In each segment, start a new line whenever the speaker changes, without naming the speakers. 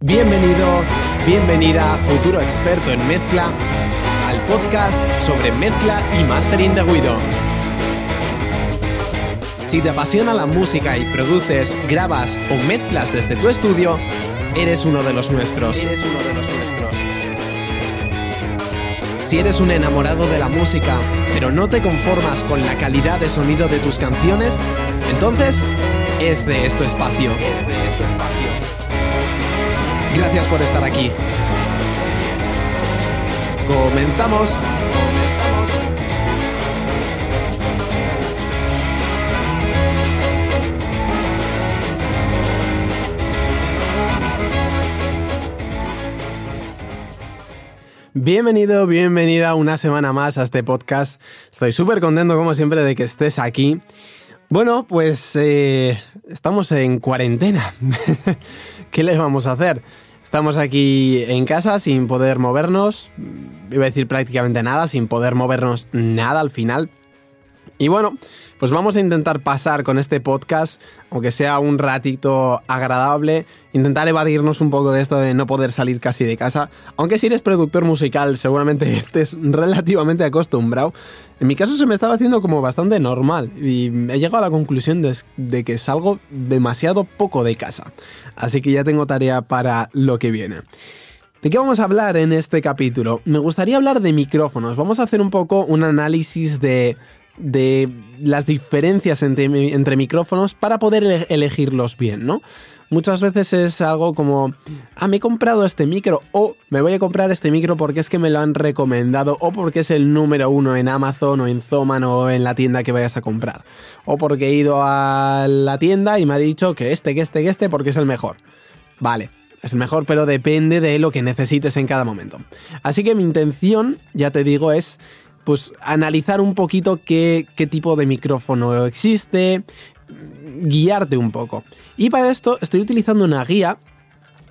Bienvenido, bienvenida, futuro experto en mezcla, al podcast sobre mezcla y mastering de Guido. Si te apasiona la música y produces, grabas o mezclas desde tu estudio, eres uno de los nuestros. Eres uno de los nuestros. Si eres un enamorado de la música, pero no te conformas con la calidad de sonido de tus canciones, entonces es de esto espacio. Es de espacio. Gracias por estar aquí. Comenzamos. Bienvenido, bienvenida una semana más a este podcast. Estoy súper contento, como siempre, de que estés aquí. Bueno, pues eh, estamos en cuarentena. ¿Qué les vamos a hacer? Estamos aquí en casa sin poder movernos. Iba a decir prácticamente nada, sin poder movernos nada al final. Y bueno, pues vamos a intentar pasar con este podcast, aunque sea un ratito agradable, intentar evadirnos un poco de esto de no poder salir casi de casa. Aunque si eres productor musical, seguramente estés relativamente acostumbrado. En mi caso se me estaba haciendo como bastante normal y he llegado a la conclusión de, de que salgo demasiado poco de casa. Así que ya tengo tarea para lo que viene. ¿De qué vamos a hablar en este capítulo? Me gustaría hablar de micrófonos. Vamos a hacer un poco un análisis de de las diferencias entre, micrófonos para poder elegirlos bien, ¿no? Muchas veces es algo como, ah, me he comprado este micro o me voy a comprar este micro porque es que me lo han recomendado o porque es el número uno en Amazon o en Zoman o en la tienda que vayas a comprar. O porque he ido a la tienda y me ha dicho que este, que este, que este porque es el mejor. Vale, es el mejor, pero depende de lo que necesites en cada momento. Así que mi intención, ya te digo, es pues analizar un poquito qué, tipo de micrófono existe, guiarte un poco. Y para esto estoy utilizando una guía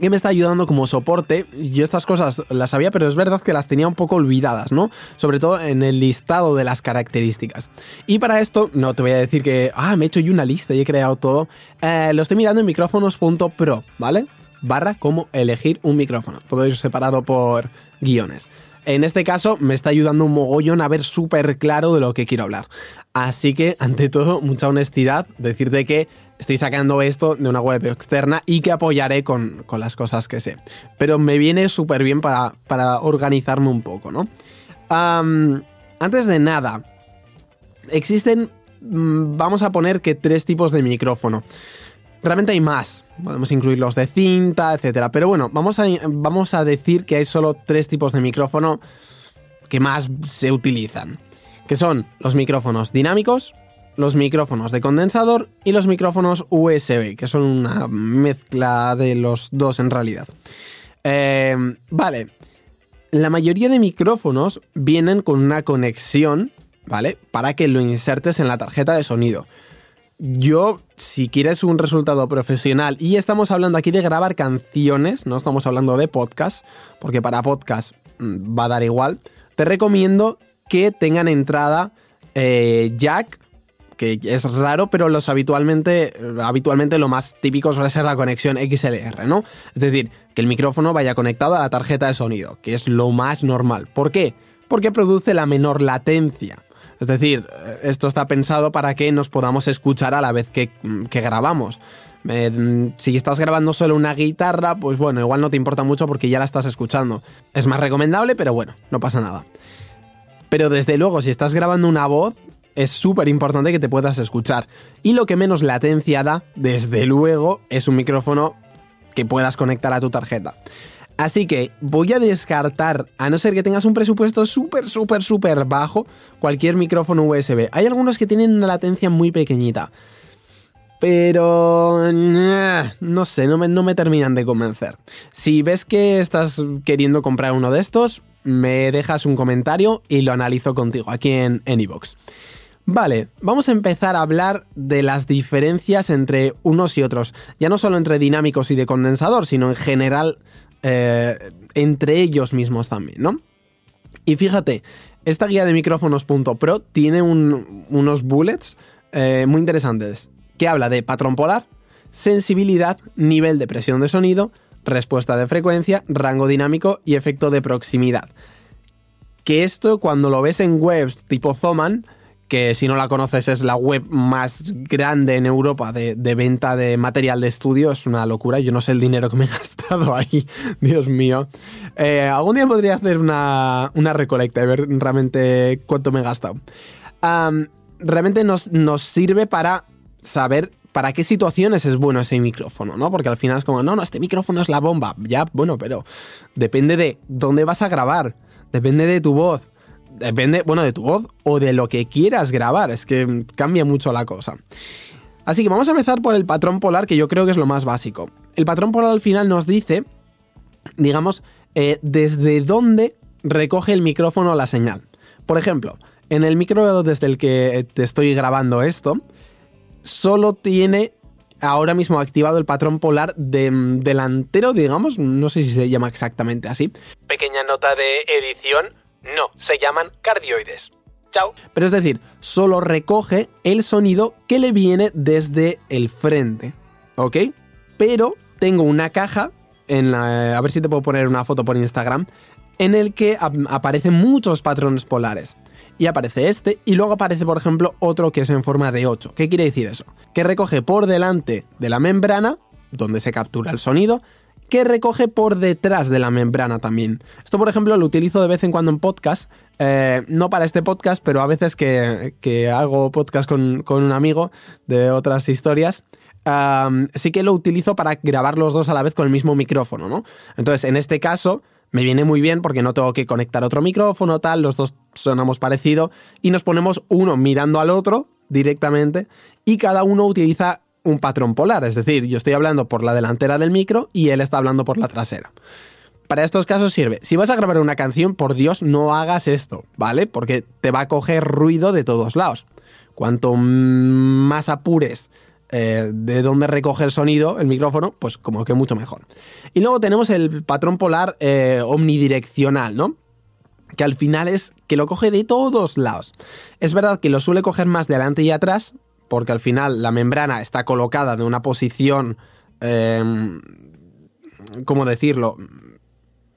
que me está ayudando como soporte. Yo estas cosas las sabía, pero es verdad que las tenía un poco olvidadas, ¿no? Sobre todo en el listado de las características. Y para esto, no te voy a decir que, ah, me he hecho yo una lista y he creado todo. Eh, lo estoy mirando en micrófonos.pro, ¿vale? Barra cómo elegir un micrófono. Todo eso separado por guiones. En este caso me está ayudando un mogollón a ver súper claro de lo que quiero hablar. Así que, ante todo, mucha honestidad, decirte que estoy sacando esto de una web externa y que apoyaré con, las cosas que sé. Pero me viene súper bien para, para, organizarme un poco, ¿no? antes de nada, existen, mm, vamos a poner que tres tipos de micrófono. Realmente hay más, podemos incluir los de cinta, etcétera. Pero bueno, vamos a, vamos a decir que hay solo tres tipos de micrófono que más se utilizan. Que son los micrófonos dinámicos, los micrófonos de condensador y los micrófonos USB, que son una mezcla de los dos en realidad. Eh, vale, la mayoría de micrófonos vienen con una conexión, ¿vale? Para que lo insertes en la tarjeta de sonido. Yo, si quieres un resultado profesional, y estamos hablando aquí de grabar canciones, no estamos hablando de podcast, porque para podcast mm, va a dar igual, te recomiendo que tengan entrada eh, jack, que es raro, pero los habitualmente, habitualmente lo más típico suele ser la conexión XLR, ¿no? Es decir, que el micrófono vaya conectado a la tarjeta de sonido, que es lo más normal. ¿Por qué? Porque produce la menor latencia. Es decir, esto está pensado para que nos podamos escuchar a la vez que, grabamos. si estás grabando solo una guitarra, pues bueno, igual no te importa mucho porque ya la estás escuchando. Es más recomendable, pero bueno, no pasa nada. Pero desde luego, si estás grabando una voz, es súper importante que te puedas escuchar. Y lo que menos latencia da, desde luego, es un micrófono que puedas conectar a tu tarjeta. Así que voy a descartar, a no ser que tengas un presupuesto súper, súper, súper bajo, cualquier micrófono USB. Hay algunos que tienen una latencia muy pequeñita. Pero... No sé, no me, no me terminan de convencer. Si ves que estás queriendo comprar uno de estos, me dejas un comentario y lo analizo contigo aquí en Anybox. Vale, vamos a empezar a hablar de las diferencias entre unos y otros. Ya no solo entre dinámicos y de condensador, sino en general eh, entre ellos mismos también, ¿no? Y fíjate, esta guía de micrófonos.pro tiene unos bullets eh, muy interesantes que habla de patrón polar, sensibilidad, nivel de presión de sonido, respuesta de frecuencia, rango dinámico y efecto de proximidad. Que esto cuando lo ves en webs tipo Zoman, que si no la conoces es la web más grande en Europa de, venta de material de estudio, es una locura, yo no sé el dinero que me he gastado ahí, Dios mío. Eh, algún día podría hacer una, recolecta y ver realmente cuánto me he gastado. realmente nos, nos sirve para saber para qué situaciones es bueno ese micrófono, ¿no? Porque al final es como, no, no, este micrófono es la bomba. Ya, bueno, pero depende de dónde vas a grabar, depende de tu voz, depende, bueno, de tu voz o de lo que quieras grabar. Es que cambia mucho la cosa. Así que vamos a empezar por el patrón polar, que yo creo que es lo más básico. El patrón polar al final nos dice, digamos, eh, desde dónde recoge el micrófono la señal. Por ejemplo, en el micro desde el que te estoy grabando esto, solo tiene ahora mismo activado el patrón polar de, delantero, digamos, no sé si se llama exactamente así. Pequeña nota de edición, no, se llaman cardioides. Chao. Pero es decir, solo recoge el sonido que le viene desde el frente, ¿ok? Pero tengo una caja, en la, a ver si te puedo poner una foto por Instagram, en el que aparecen muchos patrones polares y aparece este y luego aparece por ejemplo otro que es en forma de 8. ¿Qué quiere decir eso? Que recoge por delante de la membrana, donde se captura el sonido, que recoge por detrás de la membrana también. Esto por ejemplo lo utilizo de vez en cuando en podcast, eh, no para este podcast, pero a veces que, hago podcast con, un amigo de otras historias. sí que lo utilizo para grabar los dos a la vez con el mismo micrófono, ¿no? Entonces, en este caso, me viene muy bien porque no tengo que conectar otro micrófono, tal, los dos sonamos parecido y nos ponemos uno mirando al otro directamente y cada uno utiliza un patrón polar, es decir, yo estoy hablando por la delantera del micro y él está hablando por la trasera. Para estos casos sirve. Si vas a grabar una canción, por Dios, no hagas esto, ¿vale? Porque te va a coger ruido de todos lados. Cuanto más apures eh, de dónde recoge el sonido, el micrófono, pues como que mucho mejor. Y luego tenemos el patrón polar eh, omnidireccional, ¿no? Que al final es que lo coge de todos lados. Es verdad que lo suele coger más de adelante y atrás, porque al final la membrana está colocada de una posición, em, ¿cómo decirlo?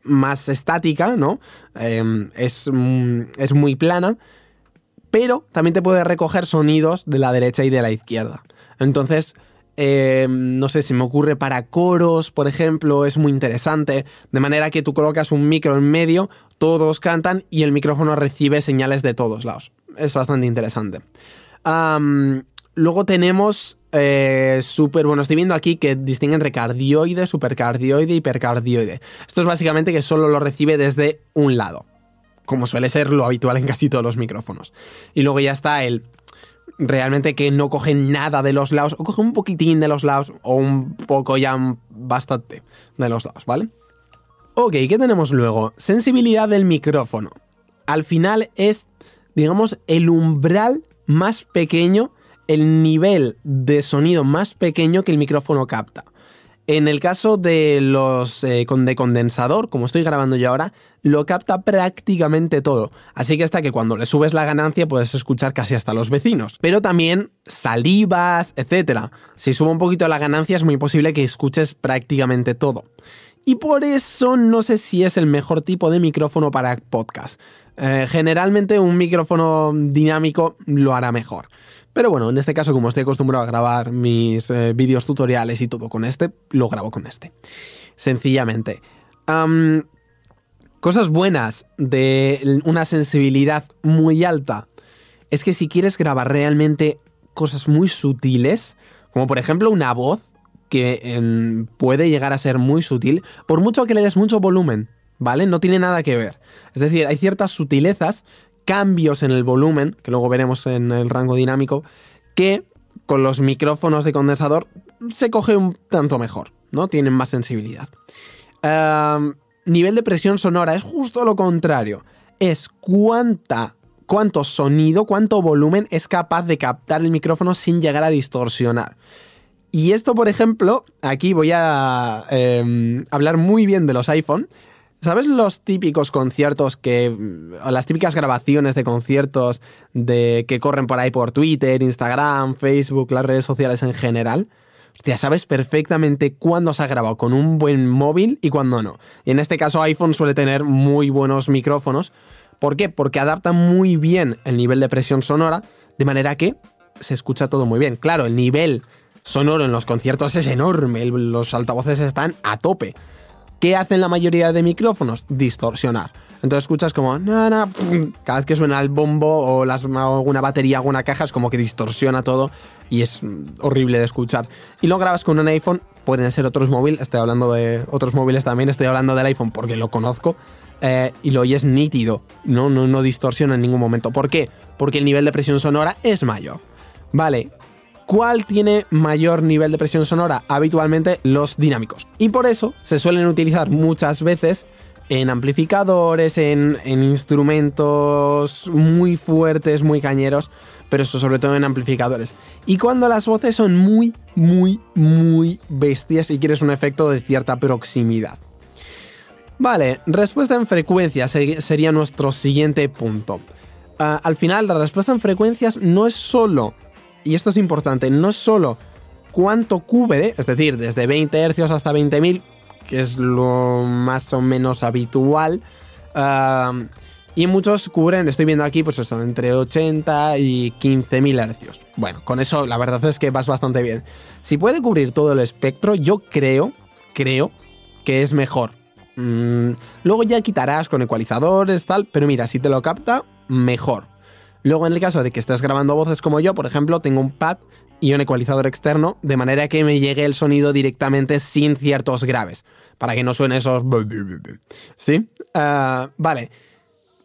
Más estática, ¿no? Em, es, mm, es muy plana, pero también te puede recoger sonidos de la derecha y de la izquierda. Entonces, eh, no sé, si me ocurre para coros, por ejemplo, es muy interesante. De manera que tú colocas un micro en medio, todos cantan y el micrófono recibe señales de todos lados. Es bastante interesante. Luego tenemos eh, super, bueno, estoy viendo aquí que distingue entre cardioide, supercardioide hipercardioide. Esto es básicamente que solo lo recibe desde un lado, como suele ser lo habitual en casi todos los micrófonos. Y luego ya está el realmente que no coge nada de los lados, o coge un poquitín de los lados, o un poco ya bastante de los lados, ¿vale? Ok, ¿qué tenemos luego? Sensibilidad del micrófono. Al final es, digamos, el umbral más pequeño, el nivel de sonido más pequeño que el micrófono capta. En el caso de los eh, de condensador, como estoy grabando yo ahora, lo capta prácticamente todo. Así que hasta que cuando le subes la ganancia puedes escuchar casi hasta los vecinos. Pero también salivas, etc. Si subo un poquito la ganancia es muy posible que escuches prácticamente todo. Y por eso no sé si es el mejor tipo de micrófono para podcast. Eh, generalmente un micrófono dinámico lo hará mejor. Pero bueno, en este caso, como estoy acostumbrado a grabar mis eh, vídeos tutoriales y todo con este, lo grabo con este. Sencillamente. cosas buenas de una sensibilidad muy alta es que si quieres grabar realmente cosas muy sutiles, como por ejemplo una voz que puede llegar a ser muy sutil, por mucho que le des mucho volumen, ¿vale? No tiene nada que ver. Es decir, hay ciertas sutilezas cambios en el volumen, que luego veremos en el rango dinámico, que con los micrófonos de condensador se coge un tanto mejor, ¿no? Tienen más sensibilidad. nivel de presión sonora es justo lo contrario. Es cuánta, cuánto sonido, cuánto volumen es capaz de captar el micrófono sin llegar a distorsionar. Y esto, por ejemplo, aquí voy a em, hablar muy bien de los iPhone, ¿Sabes los típicos conciertos que. o las típicas grabaciones de conciertos de que corren por ahí por Twitter, Instagram, Facebook, las redes sociales en general? Hostia, sabes perfectamente cuándo se ha grabado con un buen móvil y cuándo no. Y en este caso iPhone suele tener muy buenos micrófonos. ¿Por qué? Porque adapta muy bien el nivel de presión sonora, de manera que se escucha todo muy bien. Claro, el nivel sonoro en los conciertos es enorme, los altavoces están a tope. ¿Qué hacen la mayoría de micrófonos? Distorsionar. Entonces escuchas como, cada vez que suena el bombo o las, alguna batería, alguna caja, es como que distorsiona todo y es horrible de escuchar. Y lo grabas con un iPhone, pueden ser otros móviles, estoy hablando de otros móviles también, estoy hablando del iPhone porque lo conozco, eh, y lo oyes nítido, ¿no? No, no distorsiona en ningún momento. ¿Por qué? Porque el nivel de presión sonora es mayor. Vale, ¿Cuál tiene mayor nivel de presión sonora? Habitualmente los dinámicos. Y por eso se suelen utilizar muchas veces en amplificadores, en, instrumentos muy fuertes, muy cañeros, pero esto sobre todo en amplificadores. Y cuando las voces son muy, muy, muy bestias y quieres un efecto de cierta proximidad. Vale, respuesta en frecuencias sería nuestro siguiente punto. Ah, al final, la respuesta en frecuencias no es solo y esto es importante, no solo cuánto cubre, es decir, desde 20 Hz hasta 20.000, que es lo más o menos habitual, y muchos cubren, estoy viendo aquí, pues eso, entre 80 y 15.000 Hz. Bueno, con eso la verdad es que vas bastante bien. Si puede cubrir todo el espectro, yo creo, creo que es mejor. Mm, luego ya quitarás con ecualizadores, tal, pero mira, si te lo capta, mejor. Luego, en el caso de que estés grabando voces como yo, por ejemplo, tengo un pad y un ecualizador externo, de manera que me llegue el sonido directamente sin ciertos graves, para que no suene esos... ¿Sí? Ah, vale.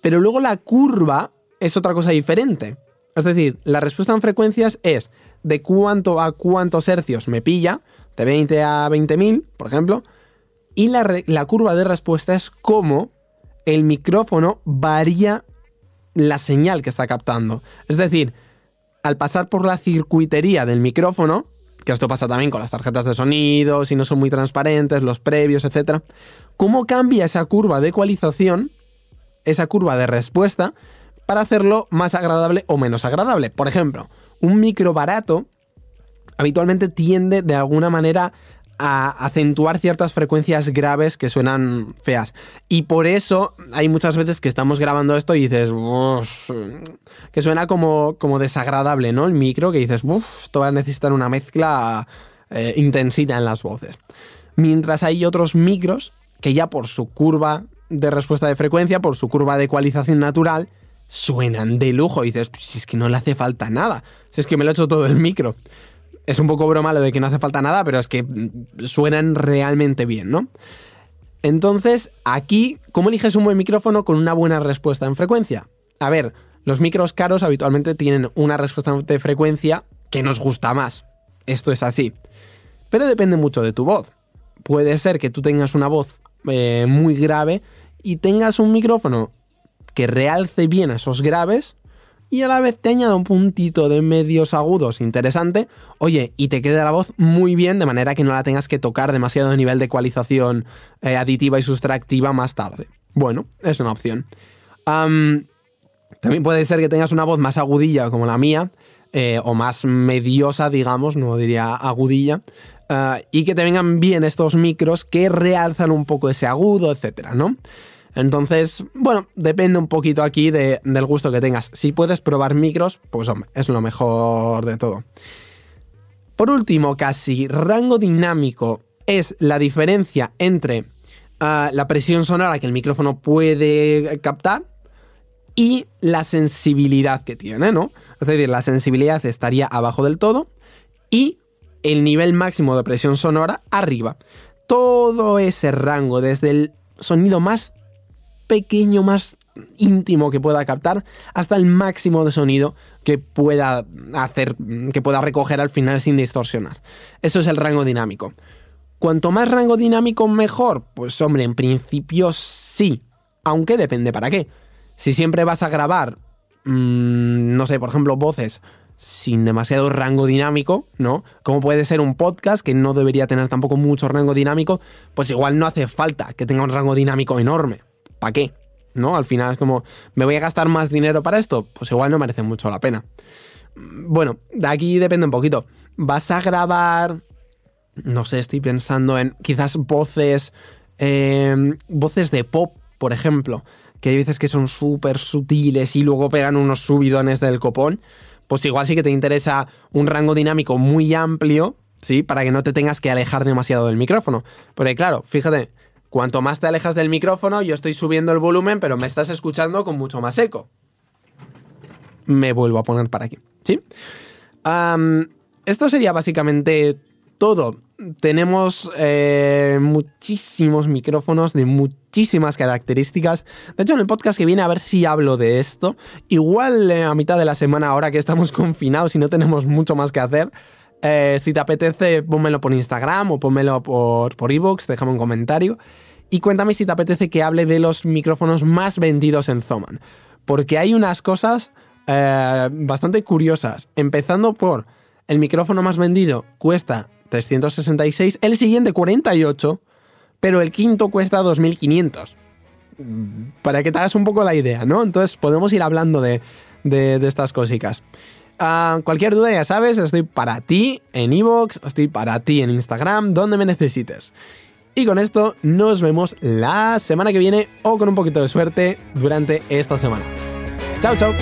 Pero luego la curva es otra cosa diferente. Es decir, la respuesta en frecuencias es de cuánto a cuántos hercios me pilla, de 20 a 20.000, por ejemplo, y la, la curva de respuesta es cómo el micrófono varía la señal que está captando. Es decir, al pasar por la circuitería del micrófono, que esto pasa también con las tarjetas de sonido, si no son muy transparentes, los previos, etc., ¿cómo cambia esa curva de ecualización, esa curva de respuesta, para hacerlo más agradable o menos agradable? Por ejemplo, un micro barato habitualmente tiende de alguna manera acentuar ciertas frecuencias graves que suenan feas. Y por eso hay muchas veces que estamos grabando esto y dices, que suena como, como desagradable, ¿no? El micro, que dices, uff, esto va a necesitar una mezcla eh, intensita en las voces. Mientras hay otros micros que ya por su curva de respuesta de frecuencia, por su curva de ecualización natural, suenan de lujo. Dices, si es que no le hace falta nada. Si es que me lo he hecho todo el micro. Es un poco broma lo de que no hace falta nada, pero es que suenan realmente bien, ¿no? Entonces, aquí, ¿cómo eliges un buen micrófono con una buena respuesta en frecuencia? A ver, los micros caros habitualmente tienen una respuesta de frecuencia que nos gusta más. Esto es así. Pero depende mucho de tu voz. Puede ser que tú tengas una voz eh, muy grave y tengas un micrófono que realce bien esos graves y a la vez te añada un puntito de medios agudos interesante, oye, y te queda la voz muy bien de manera que no la tengas que tocar demasiado a nivel de ecualización eh, aditiva y sustractiva más tarde. Bueno, es una opción. también puede ser que tengas una voz más agudilla como la mía, eh, o más mediosa, digamos, no diría agudilla, eh, y que te vengan bien estos micros que realzan un poco ese agudo, etcétera, ¿no? Entonces, bueno, depende un poquito aquí del gusto que tengas. Si puedes probar micros, pues hombre, es lo mejor de todo. Por último, casi rango dinámico es la diferencia entre ah, la presión sonora que el micrófono puede captar y la sensibilidad que tiene, ¿no? Es decir, la sensibilidad estaría abajo del todo y el nivel máximo de presión sonora arriba. Todo ese rango, desde el sonido más pequeño, más íntimo que pueda captar, hasta el máximo de sonido que pueda hacer, que pueda recoger al final sin distorsionar. Eso es el rango dinámico. Cuanto más rango dinámico, mejor. Pues hombre, en principio sí, aunque depende para qué. Si siempre vas a grabar, mm, no sé, por ejemplo, voces sin demasiado rango dinámico, ¿no? Como puede ser un podcast que no debería tener tampoco mucho rango dinámico, pues igual no hace falta que tenga un rango dinámico enorme. ¿Para qué? ¿No? Al final es como, ¿me voy a gastar más dinero para esto? Pues igual no merece mucho la pena. Bueno, de aquí depende un poquito. ¿Vas a grabar? No sé, estoy pensando en quizás voces, em, voces de pop, por ejemplo, que hay veces que son súper sutiles y luego pegan unos subidones del copón pues igual sí que te interesa un rango dinámico muy amplio, ¿sí? Para que no te tengas que alejar demasiado del micrófono. Porque claro, fíjate, cuanto más te alejas del micrófono, yo estoy subiendo el volumen, pero me estás escuchando con mucho más eco. Me vuelvo a poner para aquí, ¿sí? esto sería básicamente todo. Tenemos eh, muchísimos micrófonos de muchísimas características. De hecho, en el podcast que viene a ver si hablo de esto. Igual eh, a mitad de la semana, ahora que estamos confinados y no tenemos mucho más que hacer, eh, si te apetece, pónmelo por Instagram o pónmelo por, por Evox, déjame un comentario. Y cuéntame si te apetece que hable de los micrófonos más vendidos en Zoman. Porque hay unas cosas bastante curiosas. Empezando por el micrófono más vendido cuesta 366, el siguiente 48, pero el quinto cuesta 2500. Para que te hagas un poco la idea, ¿no? Entonces podemos ir hablando de, estas cositas. Ah, cualquier duda, ya sabes, estoy para ti en Evox, estoy para ti en Instagram, donde me necesites. Y con esto nos vemos la semana que viene o con un poquito de suerte durante esta semana. Chao, chao.